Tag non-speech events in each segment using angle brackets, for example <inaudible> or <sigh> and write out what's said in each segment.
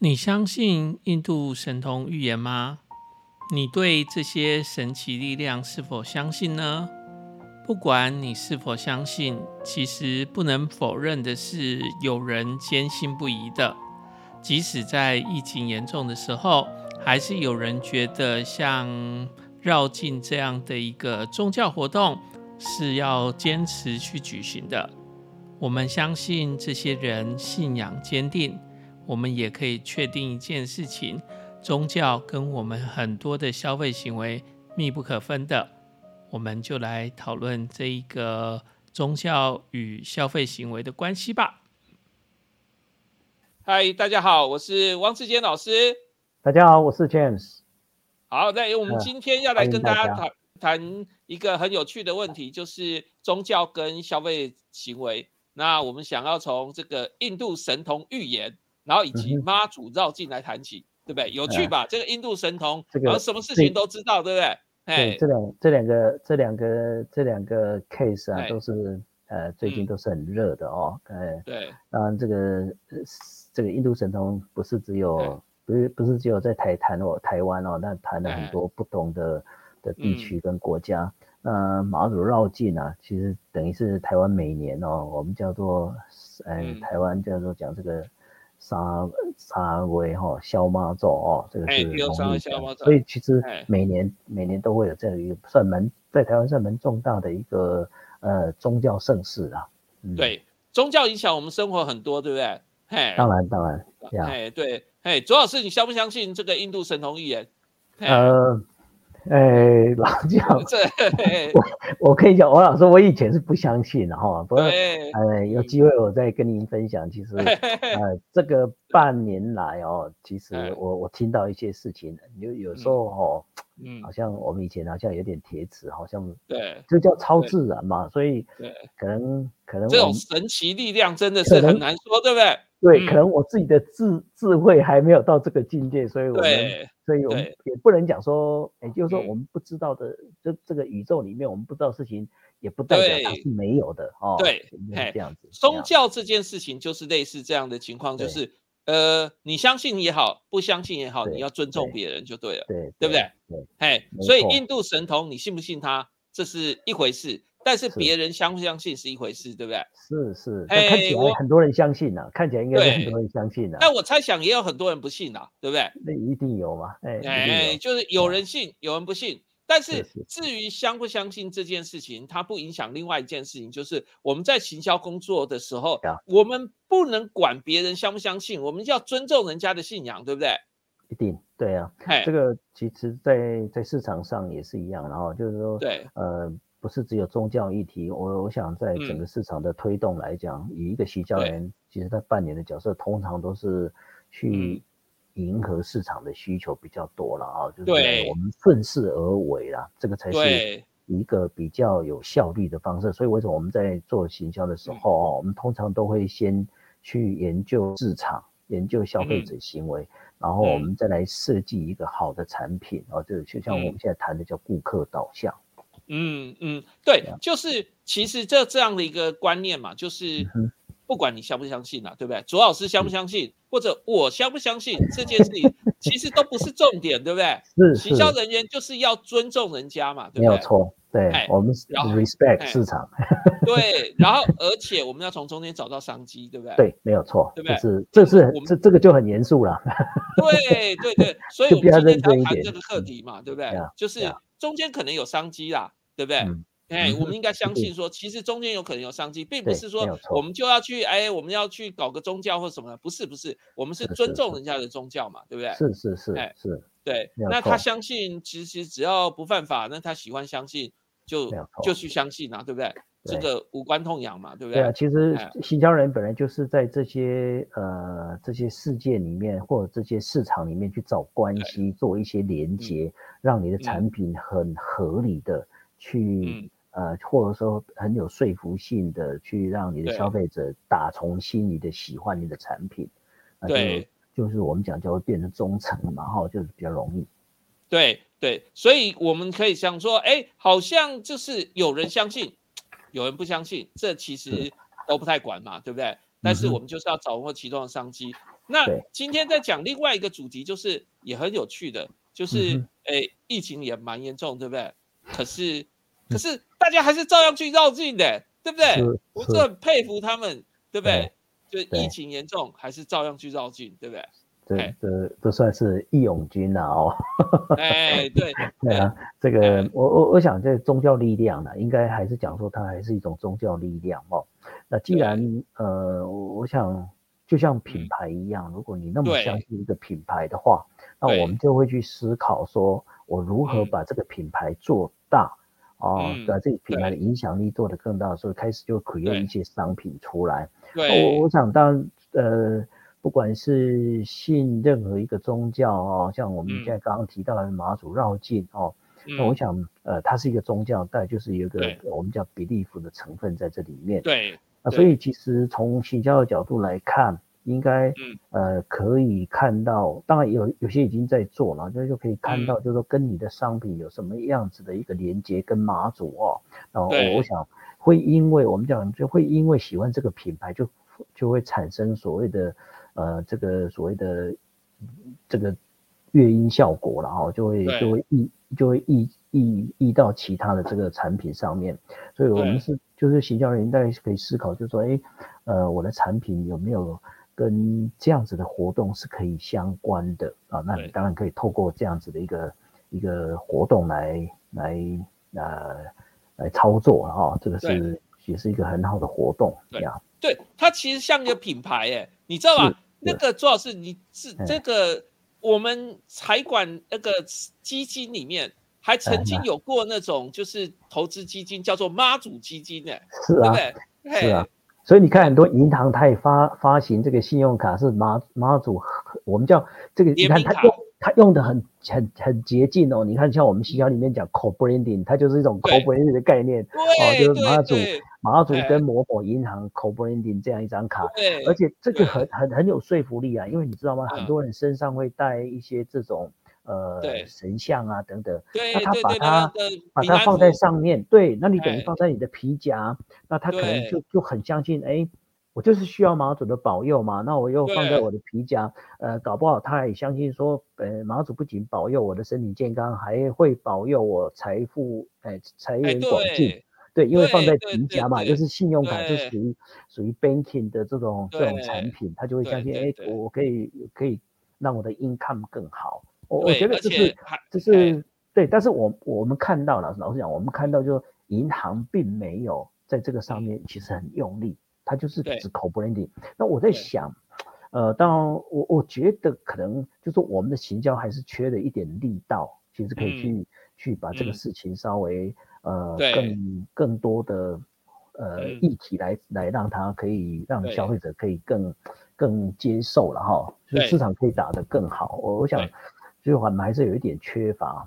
你相信印度神童预言吗？你对这些神奇力量是否相信呢？不管你是否相信，其实不能否认的是，有人坚信不疑的。即使在疫情严重的时候，还是有人觉得像绕境这样的一个宗教活动是要坚持去举行的。我们相信这些人信仰坚定。我们也可以确定一件事情：宗教跟我们很多的消费行为密不可分的。我们就来讨论这一个宗教与消费行为的关系吧。嗨，大家好，我是汪志坚老师。大家好，我是 James。好，那我们今天要来跟大家谈谈一个很有趣的问题，就是宗教跟消费行为。那我们想要从这个印度神童预言，然后以及妈祖绕境来谈起，对不对？有趣吧？这个印度神童，然后什么事情都知道，对不对？对，这两这两个这两个这两个 case 啊，都是呃最近都是很热的哦。哎，对。当然，这个这个印度神童不是只有不是不是只有在台谈哦台湾哦，那谈了很多不同的的地区跟国家。那马祖绕境啊，其实等于是台湾每年哦，我们叫做嗯台湾叫做讲这个。沙沙威哈消妈咒哦，这个是农历的，所以其实每年每年都会有这样一个算门在台湾算门重大的一个呃宗教盛事啊。对，宗教影响我们生活很多，对不对？嘿，当然当然，哎对，嘿，左老师，你相不相信这个印度神童预言？呃。哎，老蒋，<laughs> 我我跟你讲，我老师，我以前是不相信的哈，不过，呃，有机会我再跟您分享。其实，<laughs> 呃，这个半年来哦，其实我我听到一些事情，有有时候哦，嗯，好像我们以前好像有点铁齿，好像对，这叫超自然嘛，所以对，可能可能这种神奇力量真的是很难说，对不对？对，可能我自己的智智慧还没有到这个境界，所以我们，所以我们也不能讲说，也，就是说我们不知道的，这这个宇宙里面我们不知道事情，也不代表它是没有的哦。对，这样子。宗教这件事情就是类似这样的情况，就是呃，你相信也好，不相信也好，你要尊重别人就对了，对，对不对？对，哎，所以印度神童，你信不信他，这是一回事。但是别人相不相信是一回事，对不对？是是，看起来很多人相信呐，看起来应该很多人相信呐。但我猜想也有很多人不信呐，对不对？那一定有嘛，哎哎，就是有人信，有人不信。但是至于相不相信这件事情，它不影响另外一件事情，就是我们在行销工作的时候，我们不能管别人相不相信，我们要尊重人家的信仰，对不对？一定对啊，这个其实，在在市场上也是一样，然后就是说，对，呃。不是只有宗教议题，我我想在整个市场的推动来讲，以一个洗教员，其实他扮演的角色通常都是去迎合市场的需求比较多了啊，就是我们顺势而为啦，这个才是一个比较有效率的方式。所以为什么我们在做行销的时候哦，我们通常都会先去研究市场，研究消费者行为，然后我们再来设计一个好的产品啊，就就像我们现在谈的叫顾客导向。嗯嗯，对，就是其实这这样的一个观念嘛，就是不管你相不相信啊，对不对？左老师相不相信，或者我相不相信这件事情，其实都不是重点，对不对？是行销人员就是要尊重人家嘛，对不对？没有错，对，我们 respect 市场。对，然后而且我们要从中间找到商机，对不对？对，没有错，对不对？是，这是这这个就很严肃了。对对对，所以 <laughs> 我们今天要谈这个课题嘛，对不对？就是中间可能有商机啦。对不对？哎，我们应该相信说，其实中间有可能有商机，并不是说我们就要去哎，我们要去搞个宗教或什么？不是，不是，我们是尊重人家的宗教嘛，对不对？是是是，哎是，对。那他相信，其实只要不犯法，那他喜欢相信，就就去相信啊，对不对？这个无关痛痒嘛，对不对？对啊，其实新疆人本来就是在这些呃这些世界里面或者这些市场里面去找关系，做一些连接，让你的产品很合理的。去呃，或者说很有说服性的去让你的消费者打从心里的喜欢你的产品，对，就是我们讲叫变成忠诚嘛，哈，就是比较容易。对对，所以我们可以想说，哎，好像就是有人相信，有人不相信，这其实都不太管嘛，对不对？但是我们就是要掌握其中的商机。那今天在讲另外一个主题，就是也很有趣的，就是诶，疫情也蛮严重，对不对？可是可是大家还是照样去绕境的，对不对？我是很佩服他们，对不对？就疫情严重，还是照样去绕境，对不对？这这这算是义勇军呐哦。<laughs> 哎，对 <laughs> 对啊，这个我我我想这宗教力量呢，应该还是讲说它还是一种宗教力量哦。那既然呃，我想就像品牌一样，如果你那么相信一个品牌的话，那我们就会去思考说，我如何把这个品牌做大哦，把这个品牌的影响力做得更大，所以开始就 create 一些商品出来。我我想当呃。不管是信任何一个宗教哦，像我们现在刚刚提到的马祖绕境哦，那我想呃，它是一个宗教，但就是有一个我们叫 belief 的成分在这里面。对，那所以其实从行销的角度来看，应该呃可以看到，当然有有些已经在做了，就就可以看到，就是说跟你的商品有什么样子的一个连接，跟马祖哦，然后我想会因为我们讲就会因为喜欢这个品牌，就就会产生所谓的。呃，这个所谓的这个乐音效果然后就会就会溢就会溢溢溢到其他的这个产品上面，所以我们是就是行销人员大家可以思考，就是说，哎，呃，我的产品有没有跟这样子的活动是可以相关的啊？那你当然可以透过这样子的一个一个活动来来呃来操作啊，这个是也是一个很好的活动，对啊，对，它其实像一个品牌，哎，你知道吗？那个朱老师，你是这个我们财管那个基金里面，还曾经有过那种就是投资基金，叫做妈祖基金呢，是啊，对不对？是啊，所以你看很多银行它也发发行这个信用卡是妈妈祖，我们叫这个，你看它用它用的很很很捷径哦。你看像我们西销里面讲 co-branding，它就是一种 co-branding 的概念，哦，就是马祖。马祖跟某某银行 co-branding 这样一张卡，对，而且这个很很很有说服力啊，因为你知道吗？很多人身上会带一些这种呃神像啊等等，那他把它把它放在上面，对，那你等于放在你的皮夹，那他可能就就很相信，哎，我就是需要马祖的保佑嘛，那我又放在我的皮夹，呃，搞不好他也相信说，呃，马祖不仅保佑我的身体健康，还会保佑我财富，哎，财源广进。对，因为放在皮夹嘛，就是信用卡就属于属于 banking 的这种这种产品，他就会相信，哎，我我可以可以让我的 income 更好。我我觉得这是这是对，但是我我们看到了，老实讲，我们看到就是银行并没有在这个上面其实很用力，它就是只口 branding。那我在想，呃，当然我我觉得可能就是我们的行销还是缺了一点力道，其实可以去去把这个事情稍微。呃，更更多的呃议题来来让它可以让消费者可以更更接受了哈，就是市场可以打得更好。我我想，就我们还是有一点缺乏。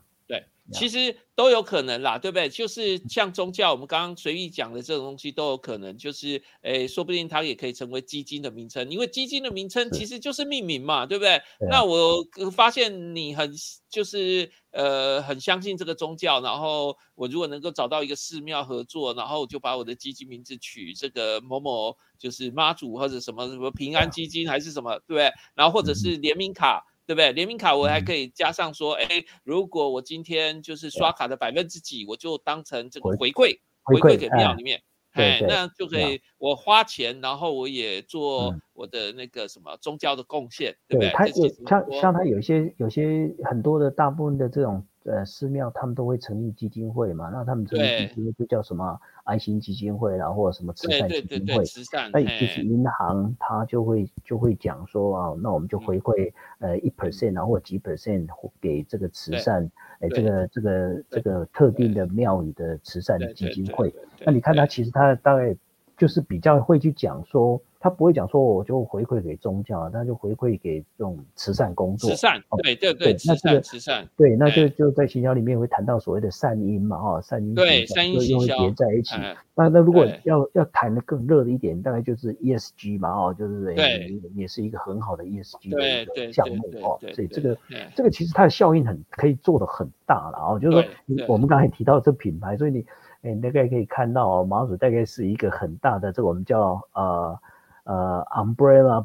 其实都有可能啦，对不对？就是像宗教，我们刚刚随意讲的这种东西都有可能，就是诶，说不定它也可以成为基金的名称，因为基金的名称其实就是命名嘛，对不对？那我发现你很就是呃很相信这个宗教，然后我如果能够找到一个寺庙合作，然后就把我的基金名字取这个某某，就是妈祖或者什么什么平安基金还是什么，对不对？然后或者是联名卡。对不对？联名卡我还可以加上说，哎，如果我今天就是刷卡的百分之几，我就当成这个回馈，回馈给庙里面，哎，那就可以我花钱，然后我也做我的那个什么宗教的贡献，对不对？他像像他有些有些很多的大部分的这种呃寺庙，他们都会成立基金会嘛，那他们成立基金会就叫什么？爱心基金会，然后或者什么慈善基金会，那其实银行他就会就会讲说啊，那我们就回馈呃一 percent 啊，或几 percent 给这个慈善，哎，这个这个这个特定的庙宇的慈善基金会。那你看他其实他大概就是比较会去讲说。他不会讲说我就回馈给宗教，他就回馈给这种慈善工作。慈善，对对对，那这个慈善，对，那就就在行销里面会谈到所谓的善因嘛，哈，善因对善因行销叠在一起。那那如果要要谈的更热的一点，大概就是 ESG 嘛，哦，就是对，也是一个很好的 ESG 的一个项目哦，所以这个这个其实它的效应很可以做的很大了哦，就是说我们刚才提到这品牌，所以你哎大概可以看到马祖大概是一个很大的这个我们叫呃。呃，umbrella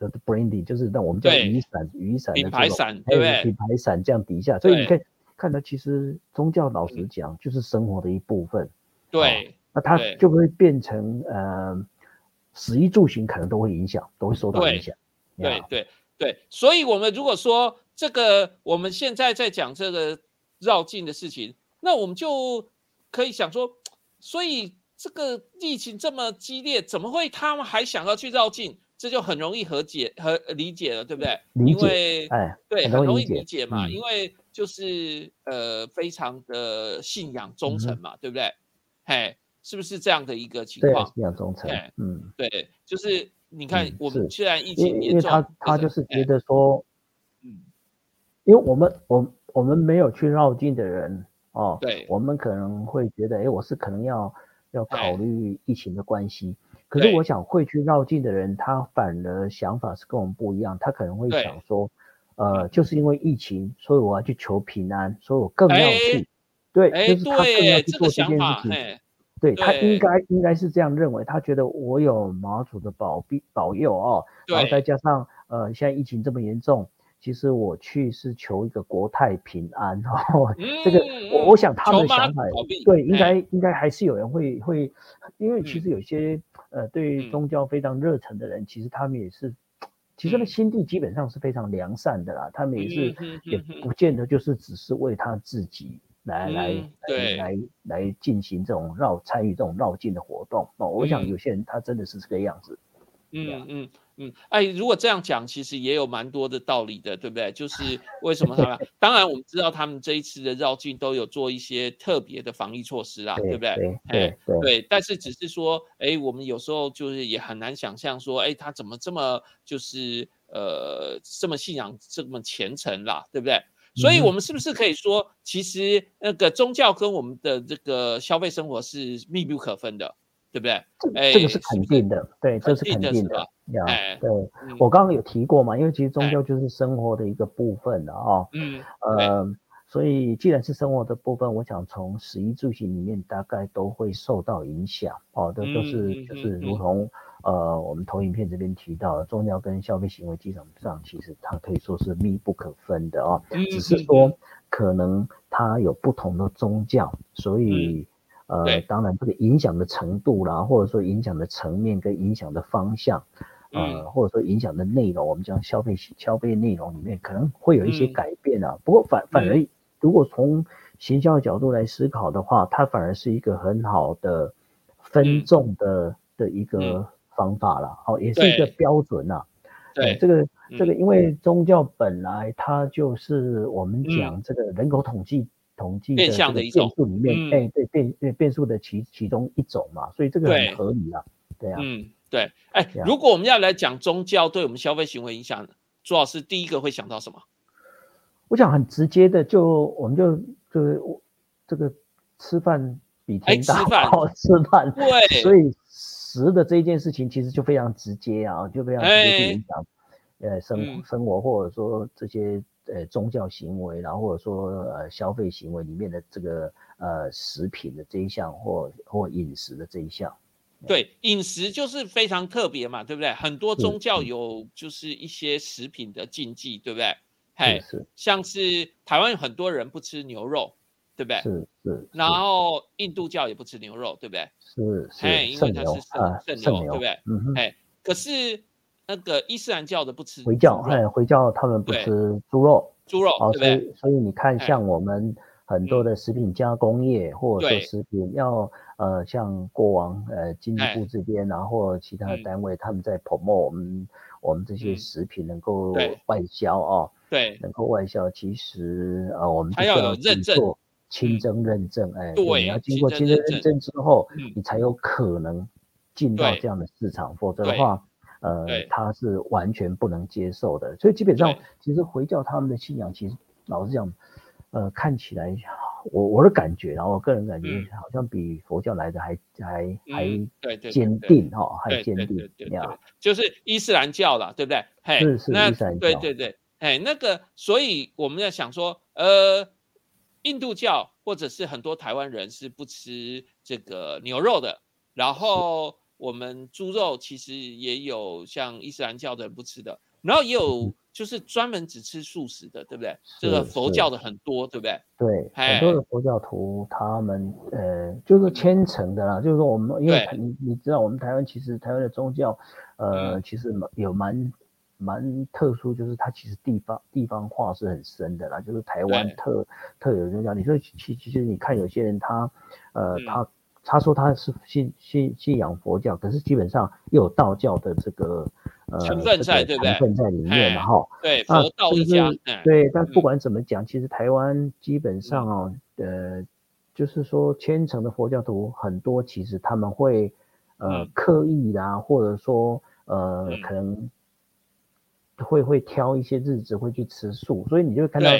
的 branding，就是那我们叫雨伞雨伞品牌伞，对不对？品牌伞这样底下，所以你可以看到，其实宗教老实讲就是生活的一部分。对，那它就会变成呃，食衣住行可能都会影响，都会受到影响。对对对，所以我们如果说这个我们现在在讲这个绕境的事情，那我们就可以想说，<tsk> 所以这个疫情这么激烈，怎么会他们还想要去绕境？这就很容易和解和理解了，对不对？因为哎，对，很容易理解嘛，因为就是呃，非常的信仰忠诚嘛，对不对？嘿，是不是这样的一个情况？信仰忠诚，嗯，对，就是你看，我们虽然疫情严重，他他就是觉得说，嗯，因为我们我我们没有去绕境的人哦，对，我们可能会觉得，哎，我是可能要要考虑疫情的关系。可是我想会去绕境的人，他反而想法是跟我们不一样。他可能会想说，呃，就是因为疫情，所以我要去求平安，所以我更要去。对，就是他更要去做这件事情。对他应该应该是这样认为，他觉得我有马祖的保庇保佑哦，然后再加上呃，现在疫情这么严重。其实我去是求一个国泰平安，哦，<laughs> 这个我我想他的想法对，应该应该还是有人会会，因为其实有些呃对宗教非常热忱的人，其实他们也是，其实呢心地基本上是非常良善的啦，他们也是也不见得就是只是为他自己来来来来来进行这种绕参与这种绕境的活动哦，我想有些人他真的是这个样子。嗯嗯嗯，哎，如果这样讲，其实也有蛮多的道理的，对不对？就是为什么他们？当然，我们知道他们这一次的绕境都有做一些特别的防疫措施啦，对不对？对对对。但是只是说，哎，我们有时候就是也很难想象说，哎，他怎么这么就是呃这么信仰这么虔诚啦，对不对？所以，我们是不是可以说，其实那个宗教跟我们的这个消费生活是密不可分的？对不对？这个是肯定的，对，这是肯定的。哎，对我刚刚有提过嘛，因为其实宗教就是生活的一个部分的啊。嗯，呃，所以既然是生活的部分，我想从食衣住行里面大概都会受到影响哦。这都是就是如同呃我们投影片这边提到，宗教跟消费行为基本上其实它可以说是密不可分的哦。只是说可能它有不同的宗教，所以。呃，当然，这个影响的程度啦，或者说影响的层面跟影响的方向，呃，或者说影响的内容，我们讲消费消费内容里面可能会有一些改变啊。不过反反而，如果从行销角度来思考的话，它反而是一个很好的分众的的一个方法了，哦，也是一个标准呐。对，这个这个，因为宗教本来它就是我们讲这个人口统计。统计的变数里面，哎，对变变变数的其其中一种嘛，所以这个很合理啊，对啊，嗯，对，哎，如果我们要来讲宗教对我们消费行为影响，朱老师第一个会想到什么？我想很直接的，就我们就就是这个吃饭比天大，吃饭，对，所以食的这一件事情其实就非常直接啊，就非常直接影响呃生生活或者说这些。呃，宗教行为，然后或者说呃消费行为里面的这个呃食品的这一项，或或饮食的这一项，对，饮食就是非常特别嘛，对不对？很多宗教有就是一些食品的禁忌，对不对？嘿，像是台湾有很多人不吃牛肉，对不对？是是。然后印度教也不吃牛肉，对不对？是是。因为它是圣圣牛，对不对？嗯哼。哎，可是。那个伊斯兰教的不吃回教，哎，回教他们不吃猪肉，猪肉，哦，所以所以你看，像我们很多的食品加工业，或者说食品要呃，像过往呃经济部这边，然后其他的单位，他们在 promote 我们我们这些食品能够外销哦，对，能够外销，其实呃我们还要有认证，清真认证，哎，对，你要经过清真认证。之后，你才有可能进到这样的市场，否则的话。呃，他是完全不能接受的，所以基本上，其实回教他们的信仰，其实老实讲，呃，看起来，我我的感觉，然后我个人感觉，好像比佛教来的还还还坚定哈，还坚定，就是伊斯兰教了，对不对？是是伊斯兰教，对对对，哎，那个，所以我们在想说，呃，印度教或者是很多台湾人是不吃这个牛肉的，然后。我们猪肉其实也有像伊斯兰教的人不吃的，然后也有就是专门只吃素食的，对不对？这个佛教的很多，对不对？对，很多的佛教徒他们呃就是虔诚的啦，就是说我们因为你你知道我们台湾其实台湾的宗教呃其实有蛮蛮特殊，就是它其实地方地方化是很深的啦，就是台湾特特有宗教。你说其其实你看有些人他呃他。他说他是信信信仰佛教，可是基本上又有道教的这个呃成分在，对不对？成分在里面嘛，哈。对，佛道一家。对，但不管怎么讲，其实台湾基本上哦，呃，就是说虔诚的佛教徒很多，其实他们会呃刻意啦，或者说呃可能会会挑一些日子会去吃素，所以你就会看到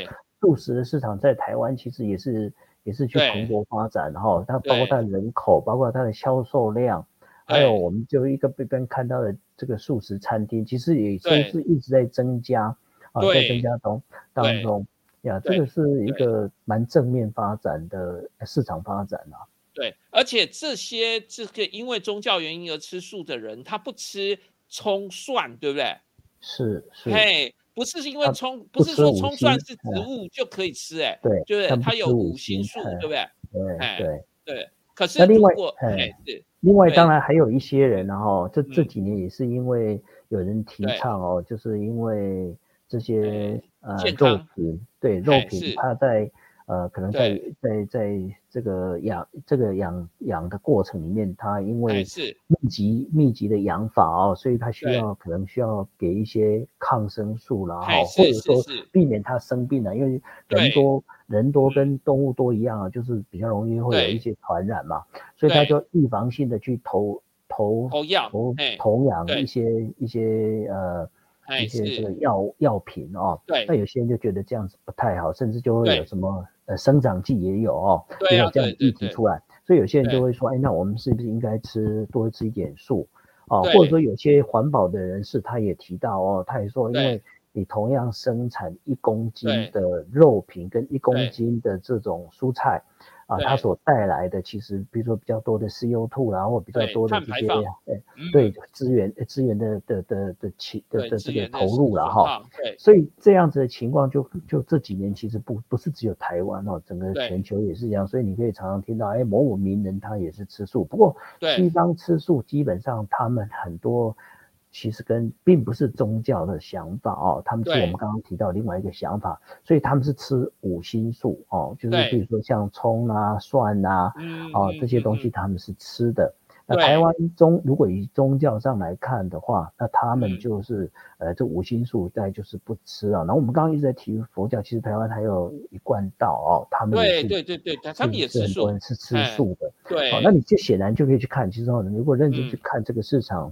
素食的市场在台湾其实也是。也是去蓬勃发展，哈，它包括它的人口，包括它的销售量，还有我们就一个边边看到的这个素食餐厅，其实也都是一直在增加，啊，在增加中当中，呀，这个是一个蛮正面发展的市场发展啊。对，而且这些这个因为宗教原因而吃素的人，他不吃葱蒜，对不对？是是。嘿。不是因为葱，不是说葱蒜是植物就可以吃，哎，对，就是它有五行素，对不对？对对对。可是另外，哎，是另外，当然还有一些人，然后这这几年也是因为有人提倡哦，就是因为这些呃肉品，对肉品，它在。呃，可能在在在这个养这个养养的过程里面，它因为是。密集密集的养法哦，所以它需要可能需要给一些抗生素啦，哈，或者说避免它生病了，因为人多人多跟动物多一样啊，就是比较容易会有一些传染嘛，所以他就预防性的去投投投药投投养一些一些呃。一些这个药药品哦，对，那有些人就觉得这样子不太好，甚至就会有什么呃生长剂也有哦，也有这样议题出来，所以有些人就会说，哎，那我们是不是应该吃多吃一点素？哦？或者说有些环保的人士他也提到哦，他也说，因为你同样生产一公斤的肉品跟一公斤的这种蔬菜。啊，它所带来的其实，比如说比较多的 CO2，然后比较多的这些，对对资源资源的的的的起的的这个投入了哈。对，所以这样子的情况，就就这几年其实不不是只有台湾哦，整个全球也是一样。所以你可以常常听到，哎，某某名人他也是吃素，不过西方吃素基本上他们很多。其实跟并不是宗教的想法哦，他们是我们刚刚提到另外一个想法，所以他们是吃五星素哦，就是比如说像葱啊、蒜啊，哦这些东西他们是吃的。那台湾宗如果以宗教上来看的话，那他们就是呃这五星素在就是不吃啊。然后我们刚刚一直在提佛教，其实台湾还有一贯道哦，他们对对对对，他们也是很多人是吃素的。对，好，那你就显然就可以去看，其实如果认真去看这个市场，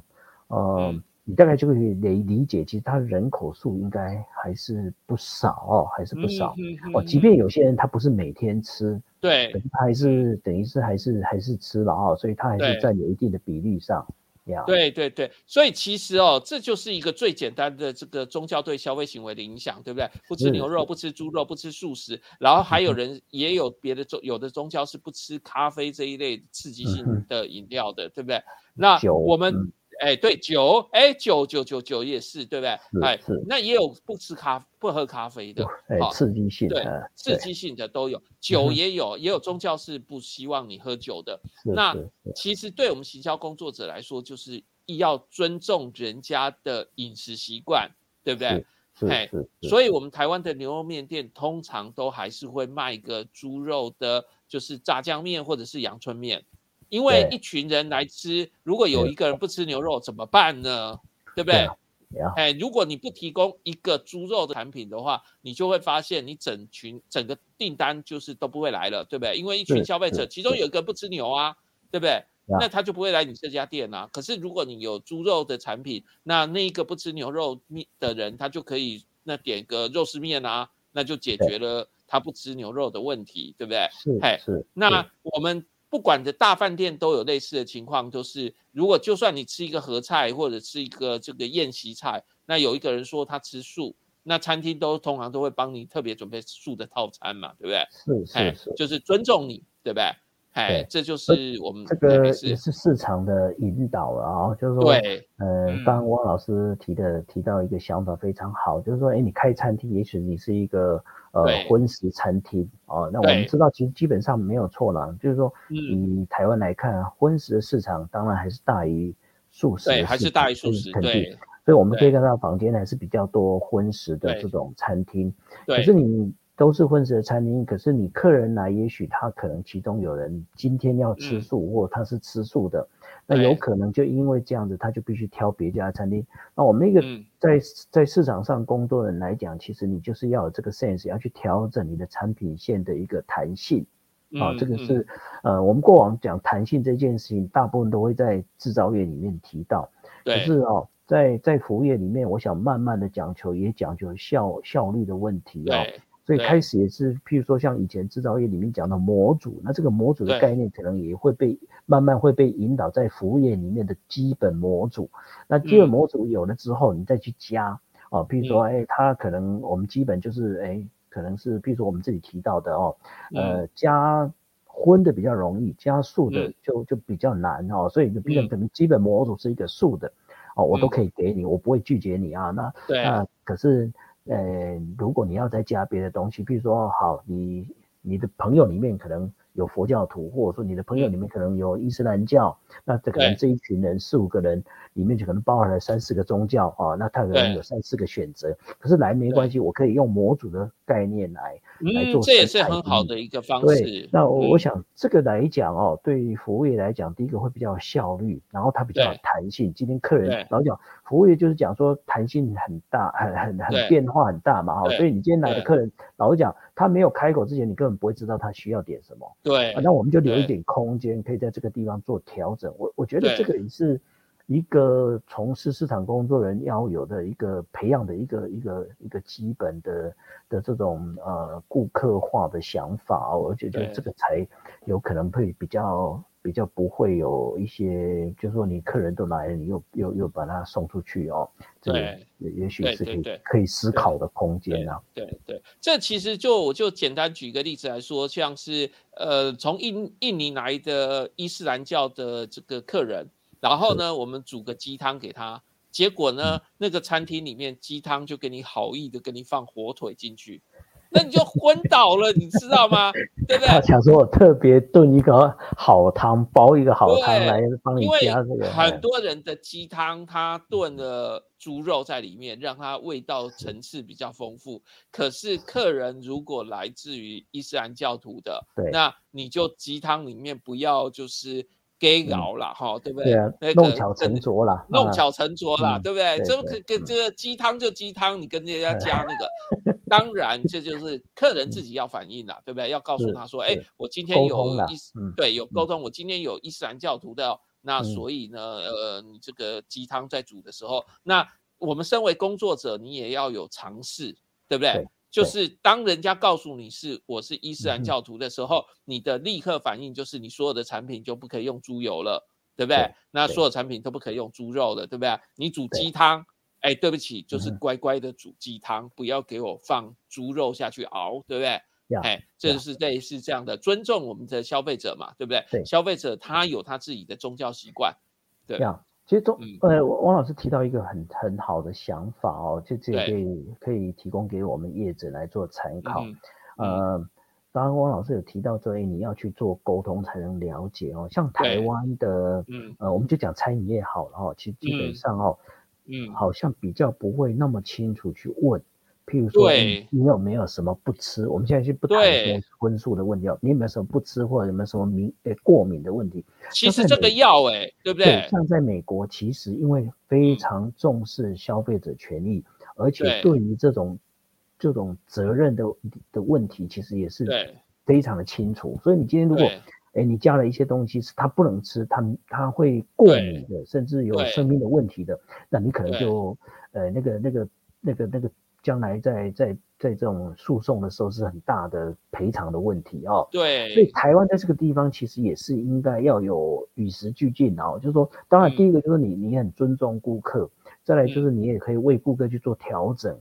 呃。你大概就可以理理解，其实它人口数应该还是不少哦，还是不少哦。即便有些人他不是每天吃，对，他还是等于是还是还是吃了哦，所以他还是占有一定的比例上。对对对，所以其实哦，这就是一个最简单的这个宗教对消费行为的影响，对不对？不吃牛肉，不吃猪肉，不吃素食，然后还有人也有别的宗，有的宗教是不吃咖啡这一类刺激性的饮料的，对不对？那我们。哎，对酒，哎，酒酒酒酒也是，对不对？哎，那也有不吃咖不喝咖啡的，刺激性的，对，刺激性的都有，酒也有，也有宗教是不希望你喝酒的。那其实对我们行销工作者来说，就是要尊重人家的饮食习惯，对不对？哎，所以我们台湾的牛肉面店通常都还是会卖一个猪肉的，就是炸酱面或者是阳春面。因为一群人来吃，如果有一个人不吃牛肉怎么办呢？对不对？哎，如果你不提供一个猪肉的产品的话，你就会发现你整群整个订单就是都不会来了，对不对？因为一群消费者其中有一个不吃牛啊，对不对？那他就不会来你这家店啊。可是如果你有猪肉的产品，那那一个不吃牛肉面的人，他就可以那点个肉丝面啊，那就解决了他不吃牛肉的问题，对不对？是，是。那我们。不管的大饭店都有类似的情况，就是如果就算你吃一个合菜或者吃一个这个宴席菜，那有一个人说他吃素，那餐厅都通常都会帮你特别准备素的套餐嘛，对不对？是是是，就是尊重你，对不对？哎，这就是我们这个也是市场的引导了啊，就是说，对，呃，刚刚汪老师提的提到一个想法非常好，就是说，哎，你开餐厅，也许你是一个呃荤食餐厅哦，那我们知道其实基本上没有错了，就是说，以台湾来看，荤食的市场当然还是大于素食，对，还是大于素食，对，所以我们可以看到房间还是比较多荤食的这种餐厅，可是你。都是混食的餐厅，可是你客人来，也许他可能其中有人今天要吃素，或他是吃素的，那有可能就因为这样子，他就必须挑别家餐厅。那我们那个在在市场上工作的人来讲，其实你就是要有这个 sense，要去调整你的产品线的一个弹性啊。这个是呃，我们过往讲弹性这件事情，大部分都会在制造业里面提到，可是哦，在在服务业里面，我想慢慢的讲求也讲究效效率的问题哦。所以开始也是，譬如说像以前制造业里面讲的模组，那这个模组的概念可能也会被慢慢会被引导在服务业里面的基本模组。那基本模组有了之后，你再去加哦，譬如说，哎，它可能我们基本就是哎，可能是譬如说我们这里提到的哦，呃，加荤的比较容易，加素的就就比较难哦。所以就变成可能基本模组是一个素的哦，我都可以给你，我不会拒绝你啊。那那可是。呃，如果你要再加别的东西，比如说，好，你你的朋友里面可能有佛教徒，或者说你的朋友里面可能有伊斯兰教，那这可能这一群人四五个人里面就可能包含了三四个宗教啊，那他可能有三四个选择。可是来没关系，我可以用模组的概念来来做，这也是很好的一个方式。对，那我我想这个来讲哦，对于服务业来讲，第一个会比较效率，然后它比较弹性。今天客人老讲。服务业就是讲说弹性很大，很很很变化很大嘛，哈，所以你今天来的客人，老实讲，他没有开口之前，你根本不会知道他需要点什么。对，那我们就留一点空间，可以在这个地方做调整。我我觉得这个也是一个从事市场工作人要有的一个培养的一个一个一个基本的的这种呃顾客化的想法，我觉得这个才有可能会比较。比较不会有一些，就是说你客人都来了，你又又又把他送出去哦，对，也许是可以可以思考的空间啊。对对，这其实就我就简单举一个例子来说，像是呃从印印尼来的伊斯兰教的这个客人，然后呢我们煮个鸡汤给他，结果呢那个餐厅里面鸡汤就给你好意的给你放火腿进去。那你就昏倒了，你知道吗？<laughs> 对不对？他想说我特别炖一个好汤，煲一个好汤来帮你加这个。很多人的鸡汤，他炖了猪肉在里面，让它味道层次比较丰富。可是客人如果来自于伊斯兰教徒的，那你就鸡汤里面不要就是。给熬了哈，对不对？弄巧成拙了，弄巧成拙了，对不对？这个跟这个鸡汤就鸡汤，你跟人家 <laughs> 加那个，当然这就是客人自己要反应了，对不对？要告诉他说，哎，我今天有伊斯，对，有沟通，我今天有伊斯兰教徒的，那所以呢，呃，你这个鸡汤在煮的时候，那我们身为工作者，你也要有尝试，对不对？就是当人家告诉你是我是伊斯兰教徒的时候，你的立刻反应就是你所有的产品就不可以用猪油了，对不对？那所有产品都不可以用猪肉了，对不对？你煮鸡汤，哎，对不起，就是乖乖的煮鸡汤，不要给我放猪肉下去熬，对不对？哎，这是类似这样的尊重我们的消费者嘛，对不对？消费者他有他自己的宗教习惯，对。其实中呃，汪老师提到一个很很好的想法哦，就这可以可以提供给我们业者来做参考。呃，当然汪老师有提到说，哎，你要去做沟通才能了解哦。像台湾的，呃，我们就讲餐饮业好了哈，其实基本上哦，嗯，好像比较不会那么清楚去问。譬如说，你有没有什么不吃？我们现在就不谈说荤素的问题哦。你有没有什么不吃，或者有没有什么敏诶过敏的问题？其实这个药哎，对不对？像在美国，其实因为非常重视消费者权益，而且对于这种这种责任的的问题，其实也是非常的清楚。所以你今天如果哎你加了一些东西是他不能吃，他他会过敏的，甚至有生命的问题的，那你可能就呃那个那个那个那个。将来在在在这种诉讼的时候是很大的赔偿的问题哦。对，所以台湾在这个地方其实也是应该要有与时俱进哦。就是说，当然第一个就是你你很尊重顾客，再来就是你也可以为顾客去做调整。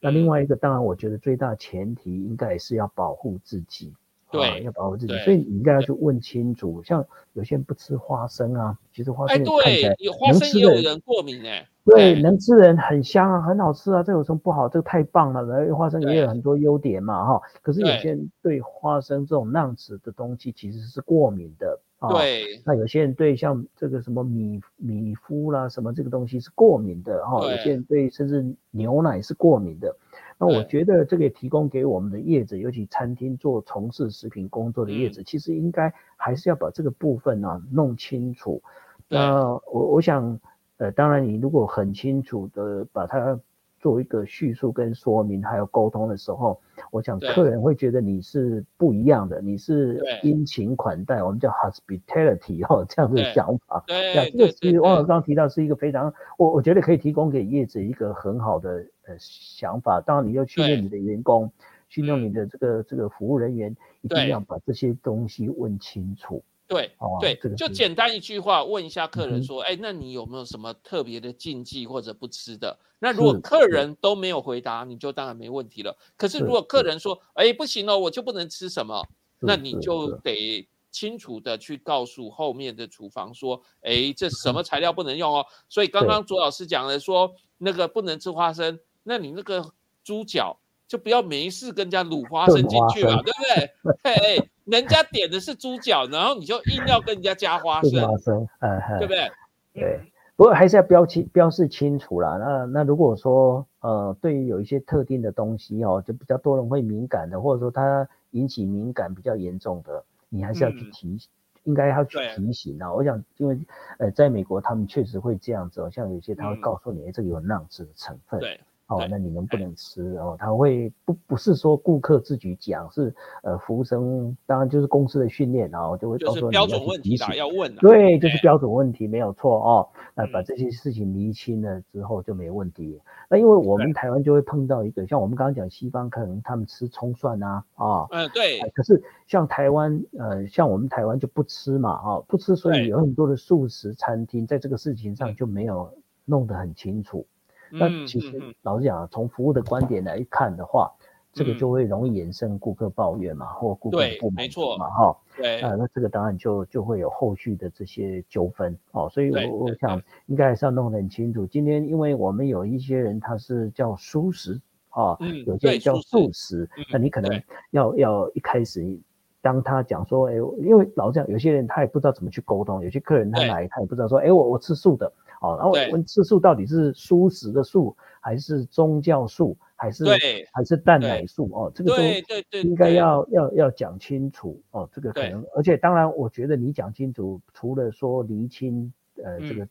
那另外一个，当然我觉得最大前提应该也是要保护自己。对，要保护自己，所以你应该要去问清楚。像有些人不吃花生啊，其实花生看起来能吃的人过敏哎，对，能吃人很香啊，很好吃啊，这有什么不好？这个太棒了，然后花生也有很多优点嘛哈。可是有些人对花生这种样子的东西其实是过敏的啊。对，那有些人对像这个什么米米麸啦什么这个东西是过敏的哈，有些人对甚至牛奶是过敏的。那我觉得这个提供给我们的业者，尤其餐厅做从事食品工作的业者，其实应该还是要把这个部分呢弄清楚。那我我想，呃，当然你如果很清楚的把它。做一个叙述跟说明，还有沟通的时候，我想客人会觉得你是不一样的，你是殷勤款待，我们叫 hospitality 哦，这样的想法。对，这个是汪总刚刚提到是一个非常，我我觉得可以提供给业者一个很好的呃想法。当然，你要训练你的员工，训练你的这个这个服务人员，一定要把这些东西问清楚。对对，就简单一句话问一下客人说，哎，那你有没有什么特别的禁忌或者不吃的？那如果客人都没有回答，你就当然没问题了。可是如果客人说，哎，不行哦，我就不能吃什么，那你就得清楚的去告诉后面的厨房说，哎，这什么材料不能用哦。所以刚刚左老师讲的说，那个不能吃花生，那你那个猪脚就不要没事跟人家卤花生进去嘛，对不对？<laughs> 哎。人家点的是猪脚，然后你就硬要跟人家加花生，花生，嗯，对不对？对，不过还是要标清标示清楚啦。那那如果说呃，对于有一些特定的东西哦，就比较多人会敏感的，或者说它引起敏感比较严重的，你还是要去提，应该要去提醒啊。我想，因为呃，在美国他们确实会这样子，像有些他会告诉你，这个有酿制的成分。对。哦，那你能不能吃？哦，他会不不是说顾客自己讲，是呃服务生，当然就是公司的训练，然后就会告诉你要准问题要问。对，就是标准问题没有错哦。那把这些事情厘清了之后就没问题。那因为我们台湾就会碰到一个，像我们刚刚讲西方可能他们吃葱蒜啊，啊，嗯对。可是像台湾，呃，像我们台湾就不吃嘛，啊，不吃，所以有很多的素食餐厅在这个事情上就没有弄得很清楚。那其实老实讲，从服务的观点来看的话，这个就会容易衍生顾客抱怨嘛，或顾客不满嘛，哈。对。啊，那这个当然就就会有后续的这些纠纷哦。所以，我我想应该还是要弄得很清楚。今天因为我们有一些人他是叫素食啊，有些人叫素食，那你可能要要一开始当他讲说，哎，因为老实讲，有些人他也不知道怎么去沟通，有些客人他来他也不知道说，哎，我我吃素的。哦，然后问吃素到底是素食的素，还是宗教素，还是还是蛋奶素？哦，这个都应该要要要讲清楚哦。这个可能，而且当然，我觉得你讲清楚，除了说厘清呃这个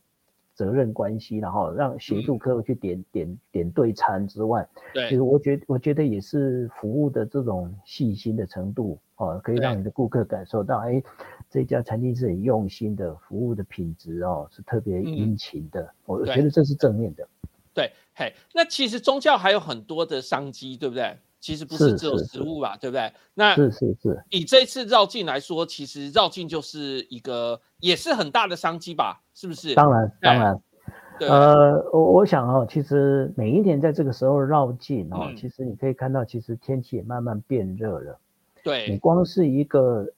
责任关系，然后让协助客户去点点点对餐之外，对，其实我觉我觉得也是服务的这种细心的程度哦，可以让你的顾客感受到，哎。这家餐厅是很用心的，服务的品质哦是特别殷勤的，我觉得这是正面的。对，嘿，那其实宗教还有很多的商机，对不对？其实不是只有食物吧，对不对？那是是是。以这次绕境来说，其实绕境就是一个也是很大的商机吧？是不是？当然当然。呃，我我想哦，其实每一年在这个时候绕境哦，其实你可以看到，其实天气也慢慢变热了。对。你光是一个。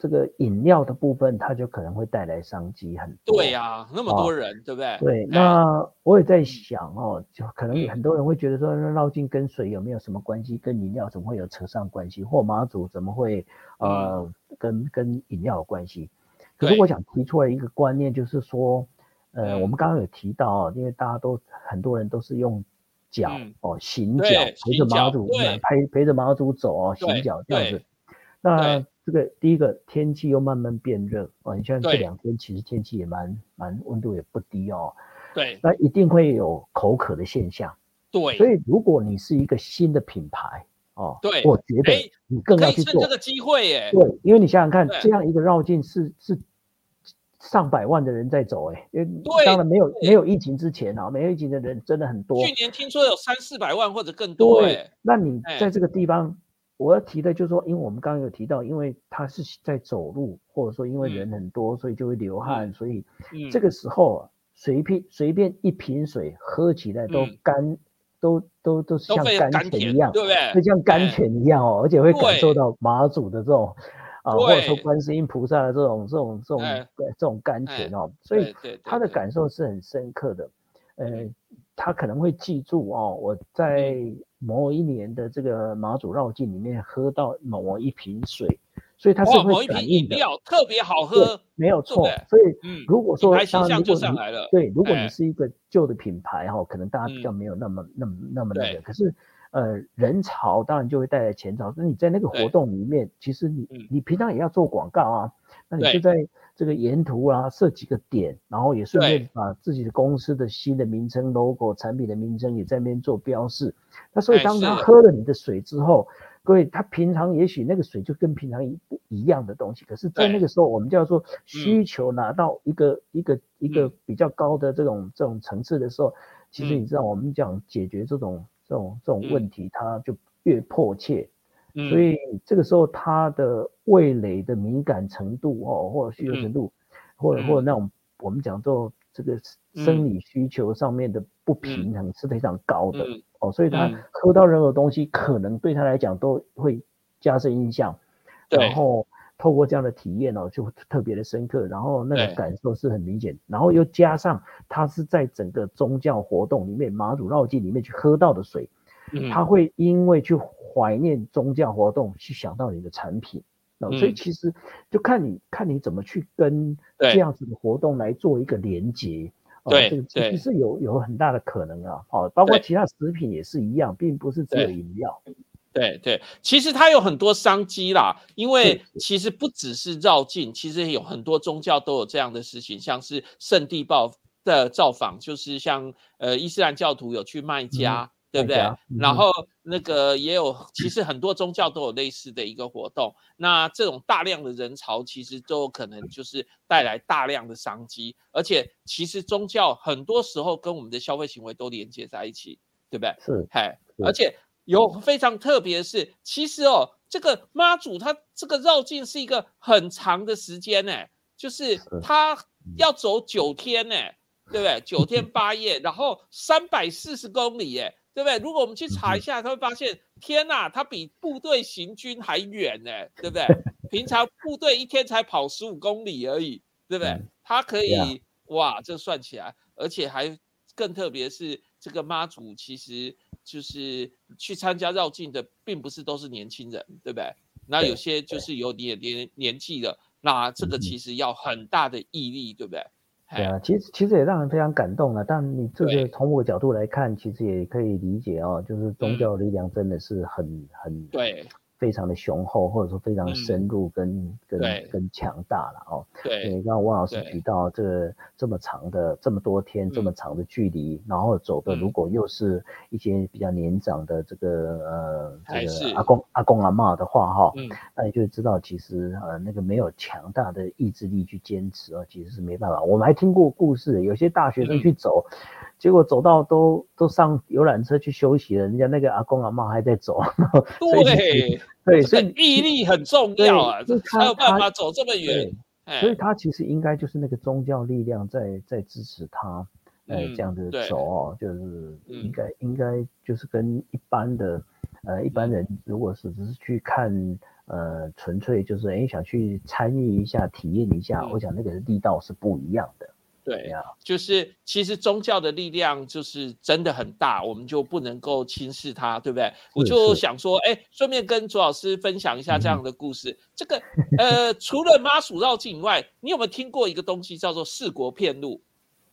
这个饮料的部分，它就可能会带来商机很多。对呀，那么多人，对不对？对，那我也在想哦，就可能很多人会觉得说，绕境跟水有没有什么关系？跟饮料怎么会有扯上关系？或马祖怎么会呃跟跟饮料有关系？可是我想提出来一个观念，就是说，呃，我们刚刚有提到，因为大家都很多人都是用脚哦行脚陪着马祖陪陪着马祖走哦行脚这样子，那。这个第一个天气又慢慢变热哦，你像这两天其实天气也蛮蛮温度也不低哦，对，那一定会有口渴的现象，对，所以如果你是一个新的品牌哦，对，我觉得你更要去做这个机会耶，对，因为你想想看，这样一个绕境是是上百万的人在走哎，因为当然没有没有疫情之前啊，没有疫情的人真的很多，去年听说有三四百万或者更多哎，那你在这个地方。我要提的就是说，因为我们刚刚有提到，因为他是在走路，或者说因为人很多，所以就会流汗，所以这个时候随便随便一瓶水喝起来都干都都都是像甘泉一样，对不对？就像甘？泉一样哦，而且会感受到马祖的这种啊，或者说观世音菩萨的这种这种这种这种甘泉哦，所以他的感受是很深刻的。呃，他可能会记住哦，我在某一年的这个马祖绕境里面喝到某一瓶水。所以它是会反应的，特别好喝，没有错。所以，如果说当如果你对，如果你是一个旧的品牌哈，可能大家比较没有那么那么那么那个。可是，呃，人潮当然就会带来钱潮。那你在那个活动里面，其实你你平常也要做广告啊，那你就在这个沿途啊设几个点，然后也顺便把自己的公司的新的名称、logo、产品的名称也在那边做标示。那所以当他喝了你的水之后，各位，他平常也许那个水就跟平常一不一样的东西，可是，在那个时候，我们叫做需求拿到一个一个一个比较高的这种这种层次的时候，其实你知道，我们讲解决这种这种这种问题，它就越迫切。所以这个时候，他的味蕾的敏感程度哦，或者需求程度，或者或者那种我们讲做这个生理需求上面的不平衡是非常高的。哦，所以他喝到任何东西，可能对他来讲都会加深印象，然后透过这样的体验哦，就特别的深刻，然后那个感受是很明显，然后又加上他是在整个宗教活动里面马祖绕境里面去喝到的水，他会因为去怀念宗教活动去想到你的产品，所以其实就看你看你怎么去跟这样子的活动来做一个连接。对，这个其实是有有很大的可能啊，哦，包括其他食品也是一样，并不是只有饮料。对对，其实它有很多商机啦，因为其实不只是绕境，其实有很多宗教都有这样的事情，像是圣地报的造访，就是像呃伊斯兰教徒有去卖家。对不对？然后那个也有，其实很多宗教都有类似的一个活动。那这种大量的人潮，其实都有可能就是带来大量的商机。而且，其实宗教很多时候跟我们的消费行为都连接在一起，对不对？是，嗨。而且有非常特别的是，其实哦，这个妈祖他这个绕境是一个很长的时间呢，就是他要走九天呢，对不对？九天八夜，然后三百四十公里，哎。对不对？如果我们去查一下，他会发现，天哪，他比部队行军还远呢，对不对？<laughs> 平常部队一天才跑十五公里而已，对不对？他可以，哇，这算起来，而且还更特别是，这个妈祖其实就是去参加绕境的，并不是都是年轻人，对不对？那有些就是有点年年纪的，那这个其实要很大的毅力，对不对？对啊，其实其实也让人非常感动啊。但你这个从我角度来看，其实也可以理解哦，就是宗教力量真的是很很对。非常的雄厚，或者说非常深入跟跟跟强大了哦。对，刚刚汪老师提到这个这么长的这么多天这么长的距离，然后走的如果又是一些比较年长的这个呃这个阿公阿公阿妈的话哈，那你就知道其实呃那个没有强大的意志力去坚持啊，其实是没办法。我们还听过故事，有些大学生去走。结果走到都都上游览车去休息了，人家那个阿公阿妈还在走。<laughs> 对 <laughs> 对，所以毅力很重要啊，才有办法走这么远。所以他其实应该就是那个宗教力量在在支持他，呃，这样子走哦，就是应该应该就是跟一般的呃一般人，如果是只是去看呃纯粹就是哎想去参与一下体验一下，我想那个力道是不一样的。对呀，就是其实宗教的力量就是真的很大，我们就不能够轻视它，对不对？我就想说，哎，顺便跟左老师分享一下这样的故事。这个呃，除了妈祖绕境以外，你有没有听过一个东西叫做四国片路？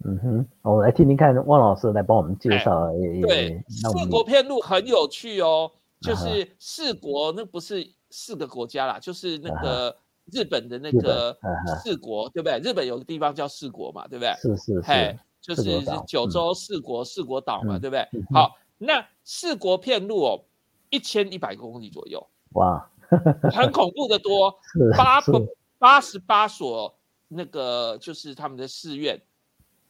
嗯哼，我来听听看，汪老师来帮我们介绍。对，四国片路很有趣哦，就是四国那不是四个国家啦，就是那个。日本的那个四国，对不对？日本有个地方叫四国嘛，对不对？是是是，就是九州四国四国岛嘛，对不对？好，那四国片路哦，一千一百公里左右，哇，<laughs> 很恐怖的多，八八十八所那个就是他们的寺院，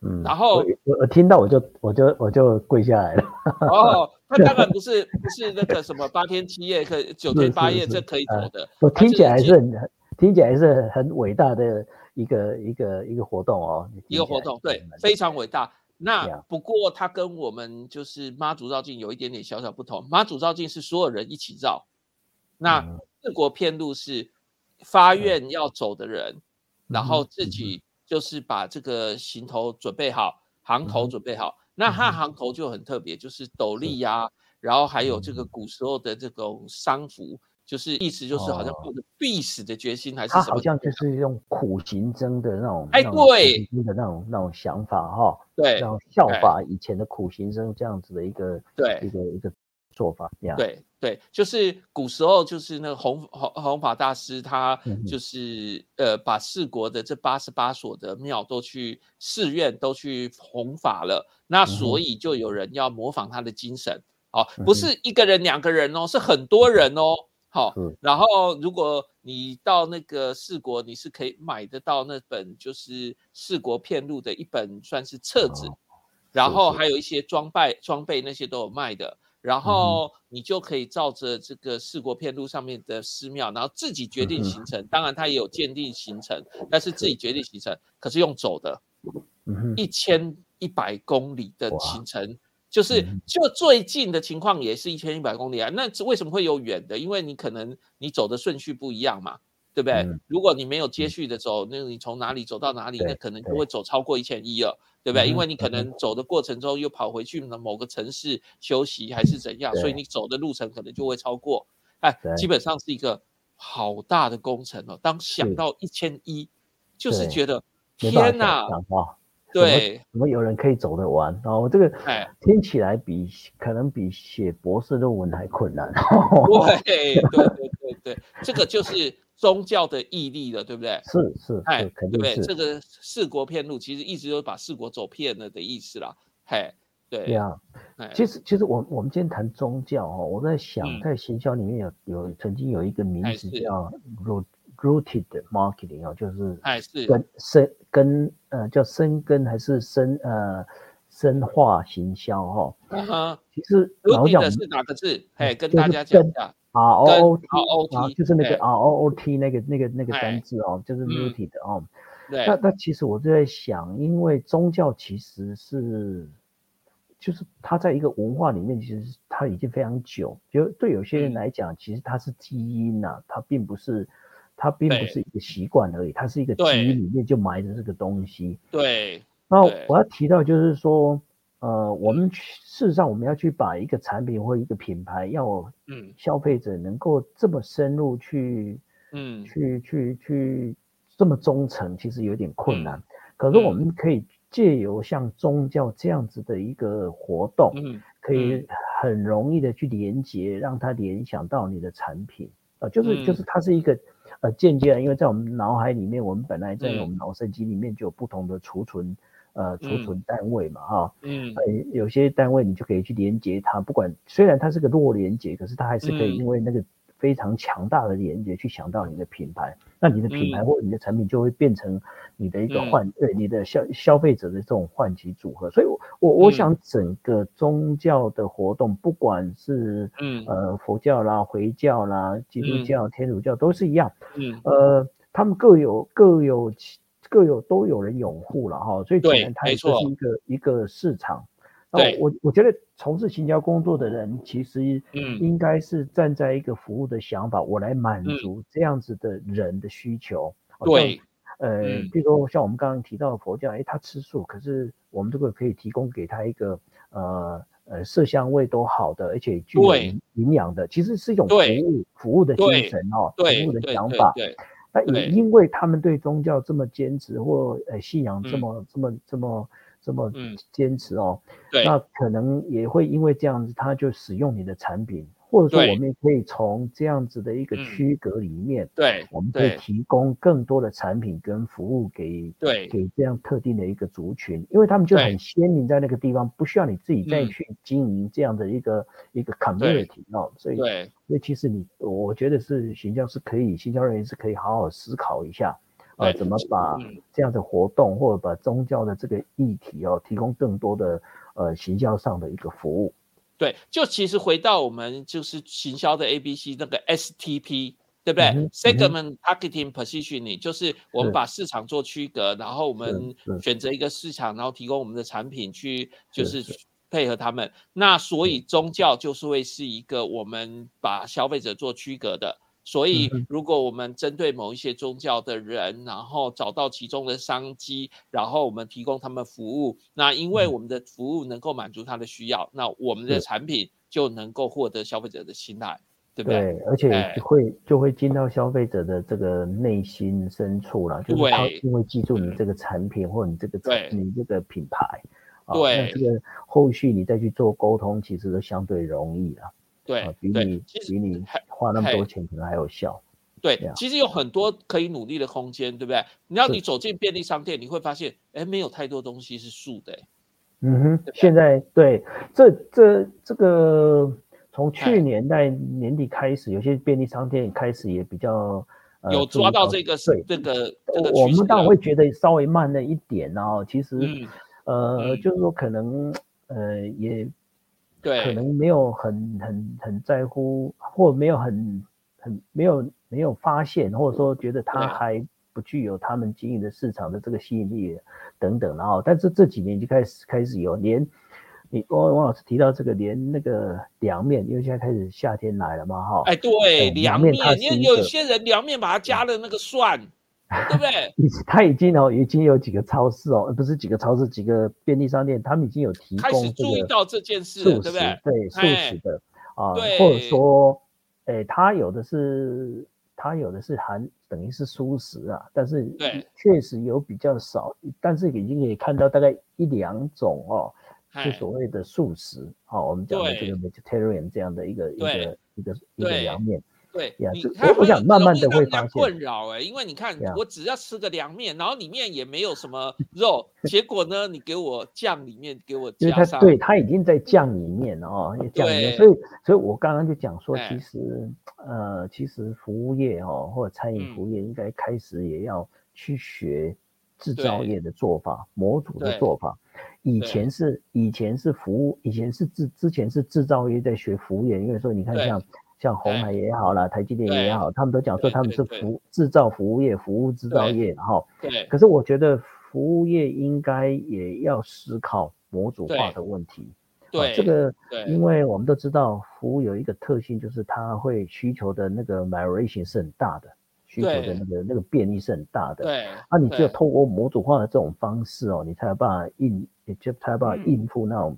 嗯，然后我我听到我就我就我就跪下来了。<laughs> 哦，那当然不是不是那个什么八天七夜可九天八夜这可以走的，我听起来是很。听起来是很伟大的一个一个一个活动哦，一个活动对，非常伟大。那不过它跟我们就是妈祖绕境有一点点小小不同。妈祖绕境是所有人一起绕，那四国片路是发愿要走的人，然后自己就是把这个行头准备好，行头准备好。那它行头就很特别，就是斗笠呀，然后还有这个古时候的这种丧服。就是意思就是好像抱着必死的决心，还是他好像就是用苦行僧的那种哎对。的那种那种想法哈，对，然后效法以前的苦行僧这样子的一个对。一个一个做法，对对，就是古时候就是那个弘弘弘法大师，他就是呃把四国的这八十八所的庙都去寺院都去弘法了，那所以就有人要模仿他的精神。哦，不是一个人两个人哦，是很多人哦。好，然后如果你到那个四国，你是可以买得到那本就是四国片路的一本算是册子，然后还有一。些装备装备那些都有卖的，然后你就可以照着这个四国片路上面的寺庙，然后自己决定行程。当然它也有鉴定行程，但是自己。决定行程，可是用走的，一千一百公里的行程。就是就最近的情况也是一千一百公里啊，那为什么会有远的？因为你可能你走的顺序不一样嘛，对不对？如果你没有接续的走，那你从哪里走到哪里，那可能就会走超过一千一了，对不对？因为你可能走的过程中又跑回去呢某个城市休息还是怎样，所以你走的路程可能就会超过。哎，基本上是一个好大的工程哦。当想到一千一，就是觉得天哪！对，怎么有人可以走得完？然后这个听起来比可能比写博士论文还困难。<laughs> 对对对对对，这个就是宗教的毅力了，对不对？是是，哎，肯定是。这个四国骗路，其实一直都把四国走偏了的意思啦。嘿，对呀。其实其实我我们今天谈宗教哦，我在想在行销里面有有曾经有一个名字叫 rooted marketing 哦，就是哎是跟深跟呃叫深根还是深呃深化行销哈？其实老讲是哪个字？哎，跟大家讲一下，R O O T R O T 就是那个 R O O T 那个那个那个单字哦，就是 rooted 哦。对。那那其实我就在想，因为宗教其实是。就是它在一个文化里面，其实它已经非常久。就对有些人来讲，其实它是基因呐，它并不是，它并不是一个习惯而已，它是一个基因里面就埋着这个东西。对。那我要提到就是说，呃，我们事实上我们要去把一个产品或一个品牌，要嗯消费者能够这么深入去，嗯，去去去这么忠诚，其实有点困难。可是我们可以。借由像宗教这样子的一个活动，嗯，可以很容易的去连接，让它联想到你的产品，啊，就是就是它是一个，呃，间接的，因为在我们脑海里面，我们本来在我们脑神经里面就有不同的储存，呃，储存单位嘛，哈，嗯，呃，有些单位你就可以去连接它，不管虽然它是个弱连接，可是它还是可以因为那个。非常强大的连接去想到你的品牌，那你的品牌或你的产品就会变成你的一个换对你的消消费者的这种换机组合。所以，我我我想整个宗教的活动，不管是嗯。呃佛教啦、回教啦、基督教、天主教都是一样，嗯。呃他们各有各有各有都有人拥护了哈，所以显然它就是。一个一个市场。对，我我觉得从事行销工作的人，其实嗯，应该是站在一个服务的想法，我来满足这样子的人的需求。对，呃，比如说像我们刚刚提到的佛教，哎，他吃素，可是我们这个可以提供给他一个呃呃色香味都好的，而且具有营养的，其实是一种服务服务的精神哦，服务的想法。对，那也因为他们对宗教这么坚持，或呃信仰这么这么这么。这么坚持哦，那可能也会因为这样子，他就使用你的产品，或者说我们也可以从这样子的一个区隔里面，对，我们可以提供更多的产品跟服务给对。给这样特定的一个族群，因为他们就很鲜明在那个地方，不需要你自己再去经营这样的一个一个 community 哦，所以对。所以其实你我觉得是行销是可以，行销人员是可以好好思考一下。呃，怎么把这样的活动或者把宗教的这个议题哦，提供更多的呃行销上的一个服务？对，就其实回到我们就是行销的 A B C 那个 S T P，对对不对？Segment targeting positioning 就是我们把市场做区隔，然后我们选择一个市场，然后提供我们的产品去，就是配合他们。那所以宗教就是会是一个我们把消费者做区隔的。所以如果我们针对某一些宗教的人，然后找到其中的商机，然后我们提供他们服务，那因为我们的服务能够满足他的需要，那我们的产品就能够获得消费者的青睐。对不对，而且？会就会进到消费者的这个内心深处了，就是他因为记住你这个产品或你这个你这个品牌，对，那这个后续你再去做沟通，其实都相对容易了，对，比你比你花那么多钱可能还有效。对，其实有很多可以努力的空间，对不对？你要你走进便利商店，你会发现，哎，没有太多东西是素的。嗯哼，现在对这这这个。从去年在年底开始，有些便利商店开始也比较有抓到这个是这个这个我们当然会觉得稍微慢了一点哦。其实，呃，就是说可能呃也对，可能没有很很很在乎，或没有很很没有没有发现，或者说觉得他还不具有他们经营的市场的这个吸引力等等。然后，但是这几年就开始开始有连。你王王老师提到这个，连那个凉面，因为现在开始夏天来了嘛，哈。哎，对，凉面，因为有些人凉面把它加了那个蒜，对不对？<laughs> 他已经哦，已经有几个超市哦，不是几个超市，几个便利商店，他们已经有提供。开始注意到这件事，对不对？对，素食的啊，或者说，哎，他有的是，他有的是含等于是素食啊，但是确实有比较少，但是已经可以看到大概一两种哦。是所谓的素食，好，我们讲的这个 vegetarian 这样的一个一个一个一个凉面，对，我想慢慢的会发现困扰哎，因为你看，我只要吃个凉面，然后里面也没有什么肉，结果呢，你给我酱里面给我加上，对，它已经在酱里面了哦，酱里面，所以，所以我刚刚就讲说，其实，呃，其实服务业哦，或者餐饮服务业应该开始也要去学制造业的做法，模组的做法。以前是以前是服务，以前是制之前是制造业在学服务业，因为说你看像像红海也好啦，台积电也好，他们都讲说他们是服制造服务业，服务制造业，哈。对。可是我觉得服务业应该也要思考模组化的问题。对。这个，因为我们都知道服务有一个特性，就是它会需求的那个 variation 是很大的。需求的那个那个便利是很大的，对，啊，你只有透过模组化的这种方式哦，你才有办法应，也就才有办法应付那种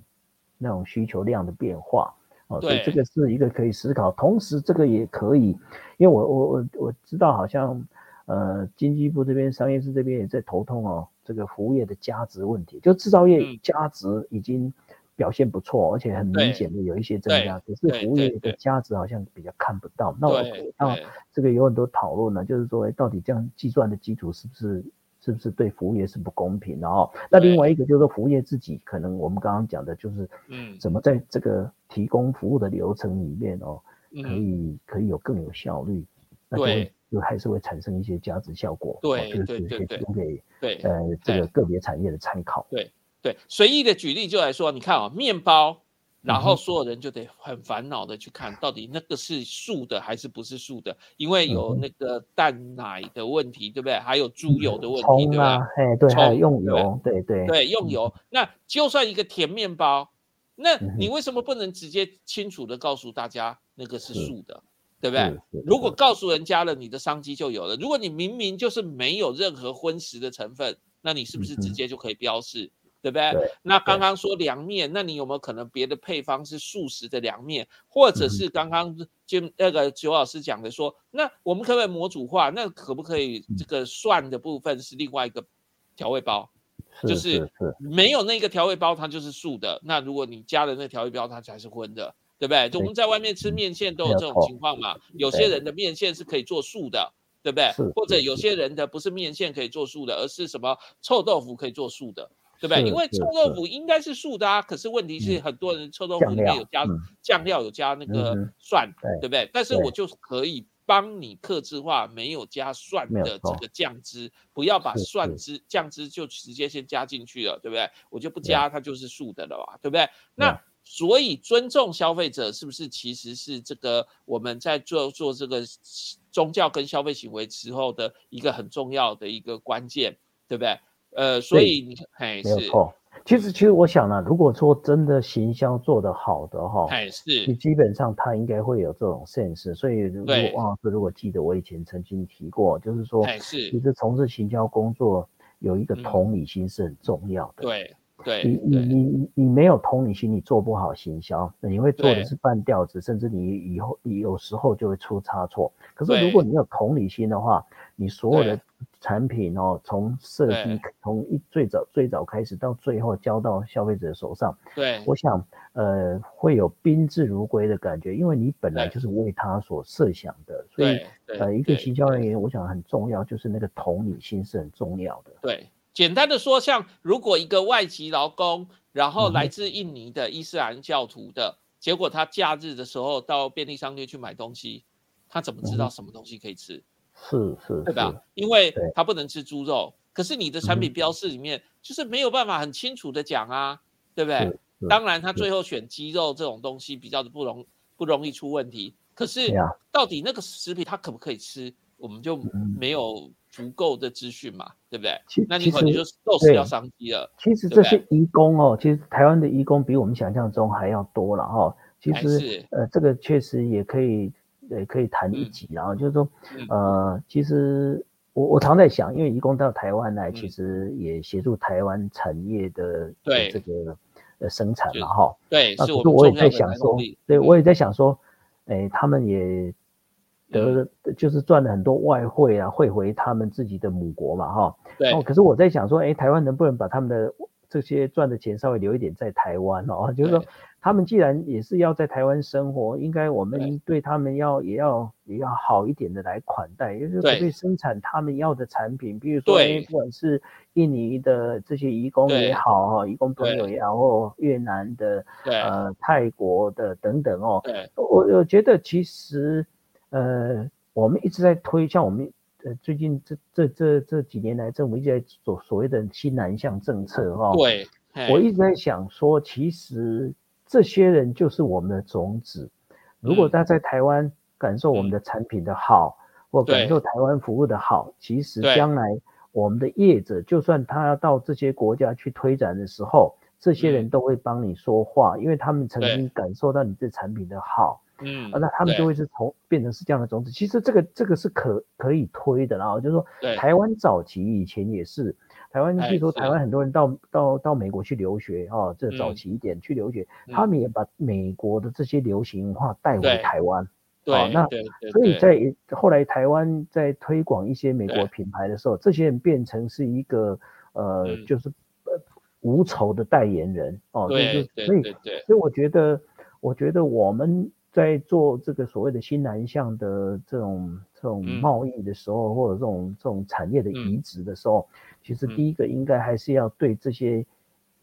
那种需求量的变化哦，所以这个是一个可以思考，同时这个也可以，因为我我我我知道好像呃经济部这边商业司这边也在头痛哦，这个服务业的价值问题，就制造业价值已经。表现不错，而且很明显的有一些增加，可是服务业的价值好像比较看不到。那我那这个有很多讨论呢，就是说到底这样计算的基础是不是是不是对服务业是不公平的哦？那另外一个就是服务业自己可能我们刚刚讲的就是，嗯，怎么在这个提供服务的流程里面哦，可以可以有更有效率，那就会就还是会产生一些价值效果。对对对对，提供给对呃这个个别产业的参考。对。对，随意的举例就来说，你看啊，面包，然后所有人就得很烦恼的去看到底那个是素的还是不是素的，因为有那个蛋奶的问题，对不对？还有猪油的问题，对吧？哎，对，还有用油，对对对，用油。那就算一个甜面包，那你为什么不能直接清楚的告诉大家那个是素的，对不对？如果告诉人家了，你的商机就有了。如果你明明就是没有任何荤食的成分，那你是不是直接就可以标示？对不对？那刚刚说凉面，那你有没有可能别的配方是素食的凉面，或者是刚刚就那个九老师讲的说，那我们可不可以模组化？那可不可以这个蒜的部分是另外一个调味包？就是没有那个调味包，它就是素的。那如果你加了那调味包，它才是荤的，对不对？就我们在外面吃面线都有这种情况嘛。有些人的面线是可以做素的，对不对？或者有些人的不是面线可以做素的，而是什么臭豆腐可以做素的。对不对？因为臭豆腐应该是素的啊，可是问题是很多人臭豆腐里面有加酱料，有加那个蒜，对不对？但是我就可以帮你克制化，没有加蒜的这个酱汁，不要把蒜汁酱汁就直接先加进去了，对不对？我就不加，它就是素的了吧，对不对？那所以尊重消费者是不是其实是这个我们在做做这个宗教跟消费行为之后的一个很重要的一个关键，对不对？呃，所以你哎，没有错。其实，其实我想呢，如果说真的行销做得好的哈，哎是，基本上他应该会有这种 sense。所以，如果王老师如果记得我以前曾经提过，就是说，是，其实从事行销工作有一个同理心是很重要的。对。对你你你你没有同理心，你做不好行销，你会做的是半吊子，甚至你以后你有时候就会出差错。可是如果你有同理心的话，你所有的产品哦，从设计从一最早最早开始到最后交到消费者手上，对，我想呃会有宾至如归的感觉，因为你本来就是为他所设想的，所以呃一个行销人员，我想很重要，就是那个同理心是很重要的。对。简单的说，像如果一个外籍劳工，然后来自印尼的伊斯兰教徒的，结果他假日的时候到便利商店去买东西，他怎么知道什么东西可以吃？是是，对吧？因为他不能吃猪肉，可是你的产品标示里面就是没有办法很清楚的讲啊，对不对？当然，他最后选鸡肉这种东西比较的不容不容易出问题，可是到底那个食品它可不可以吃，我们就没有。足够的资讯嘛，对不对？那你可能就肉是要商机了。其实这些移工哦，其实台湾的移工比我们想象中还要多了哈。其实呃，这个确实也可以呃可以谈一集，然后就是说呃，其实我我常在想，因为移工到台湾来，其实也协助台湾产业的这个呃生产嘛哈。对，是我也在想说，对我也在想说，哎，他们也。得就是赚了很多外汇啊，汇回他们自己的母国嘛，哈。对。哦，可是我在想说，哎，台湾能不能把他们的这些赚的钱稍微留一点在台湾哦？<laughs> 就是说，他们既然也是要在台湾生活，应该我们对他们要也要也要好一点的来款待，也就是可以生产他们要的产品，比如说，不管是印尼的这些移工也好，哈，移工朋友也好，或越南的，呃，泰国的等等哦。我我觉得其实。呃，我们一直在推，像我们呃最近这这这这几年来，政府一直在做所谓的新南向政策哈。对，我一直在想说，其实这些人就是我们的种子。如果他在台湾感受我们的产品的好，或感受台湾服务的好，其实将来我们的业者，就算他要到这些国家去推展的时候，这些人都会帮你说话，因为他们曾经感受到你这产品的好。嗯，那他们就会是从变成是这样的种子。其实这个这个是可可以推的，然后就是说，台湾早期以前也是，台湾比如说台湾很多人到到到美国去留学啊，这早期一点去留学，他们也把美国的这些流行文化带回台湾。对，那所以在后来台湾在推广一些美国品牌的时候，这些人变成是一个呃，就是呃无仇的代言人哦。对对对对。所以我觉得，我觉得我们。在做这个所谓的新南向的这种这种贸易的时候，或者这种这种产业的移植的时候，其实第一个应该还是要对这些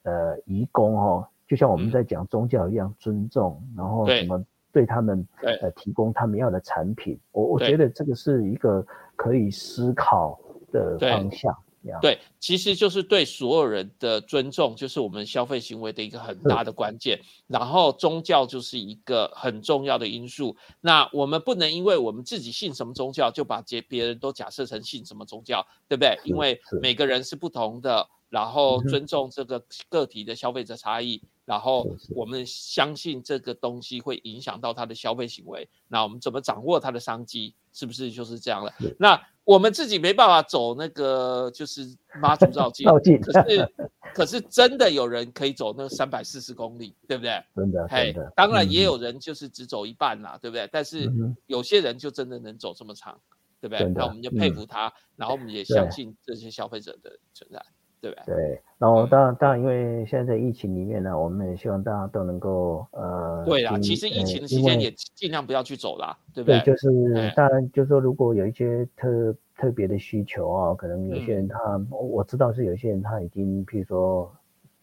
呃移工哈，就像我们在讲宗教一样尊重，然后什么对他们呃提供他们要的产品，我我觉得这个是一个可以思考的方向。对，其实就是对所有人的尊重，就是我们消费行为的一个很大的关键。然后宗教就是一个很重要的因素。那我们不能因为我们自己信什么宗教，就把别别人都假设成信什么宗教，对不对？因为每个人是不同的，然后尊重这个个体的消费者差异，然后我们相信这个东西会影响到他的消费行为。那我们怎么掌握他的商机？是不是就是这样了？那。我们自己没办法走那个，就是妈祖绕境，<laughs> 可是可是真的有人可以走那三百四十公里，对不对？真的，真的。当然也有人就是只走一半啦，对不对？但是有些人就真的能走这么长，对不对？那我们就佩服他，然后我们也相信这些消费者的存在。对对，然后当然当然，因为现在在疫情里面呢，我们也希望大家都能够呃，对啦，其实疫情的期间也尽量不要去走啦，对不对？对，就是当然就是说，如果有一些特特别的需求啊，可能有些人他我知道是有些人他已经，譬如说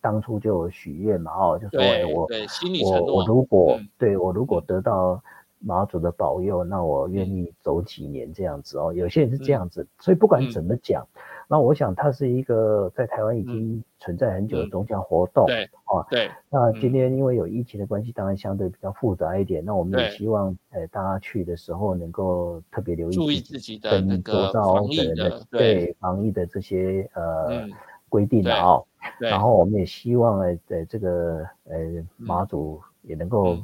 当初就许愿嘛，哦，就说我对心理承诺，我如果对我如果得到。马祖的保佑，那我愿意走几年这样子哦。有些人是这样子，所以不管怎么讲，那我想它是一个在台湾已经存在很久的宗教活动。对，啊，对。那今天因为有疫情的关系，当然相对比较复杂一点。那我们也希望，呃，大家去的时候能够特别留意，注意自己的那个防疫的对防疫的这些呃规定啊。然后我们也希望，呃，在这个呃马祖也能够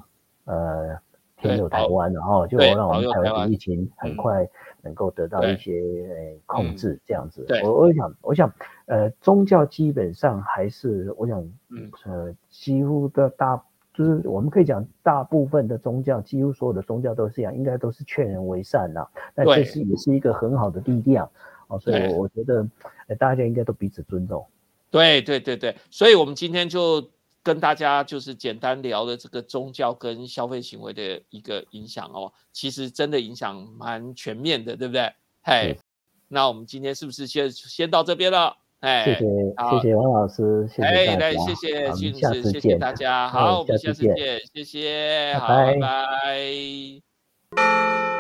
呃。天佑台湾，然后就让我们台湾的疫情很快能够得到一些呃控制，这样子。我我想，我想，呃，宗教基本上还是，我想，呃，几乎的大，就是我们可以讲，大部分的宗教，几乎所有的宗教都是这样，应该都是劝人为善呐。那这是也是一个很好的力量哦，所以我觉得，大家应该都彼此尊重。对对对对，所以我们今天就。跟大家就是简单聊的这个宗教跟消费行为的一个影响哦，其实真的影响蛮全面的，对不对？嘿，那我们今天是不是先先到这边了？哎，谢谢，谢谢王老师，谢谢大家，来，谢谢俊子，谢谢大家，好，我们下次见，谢谢，好，拜拜。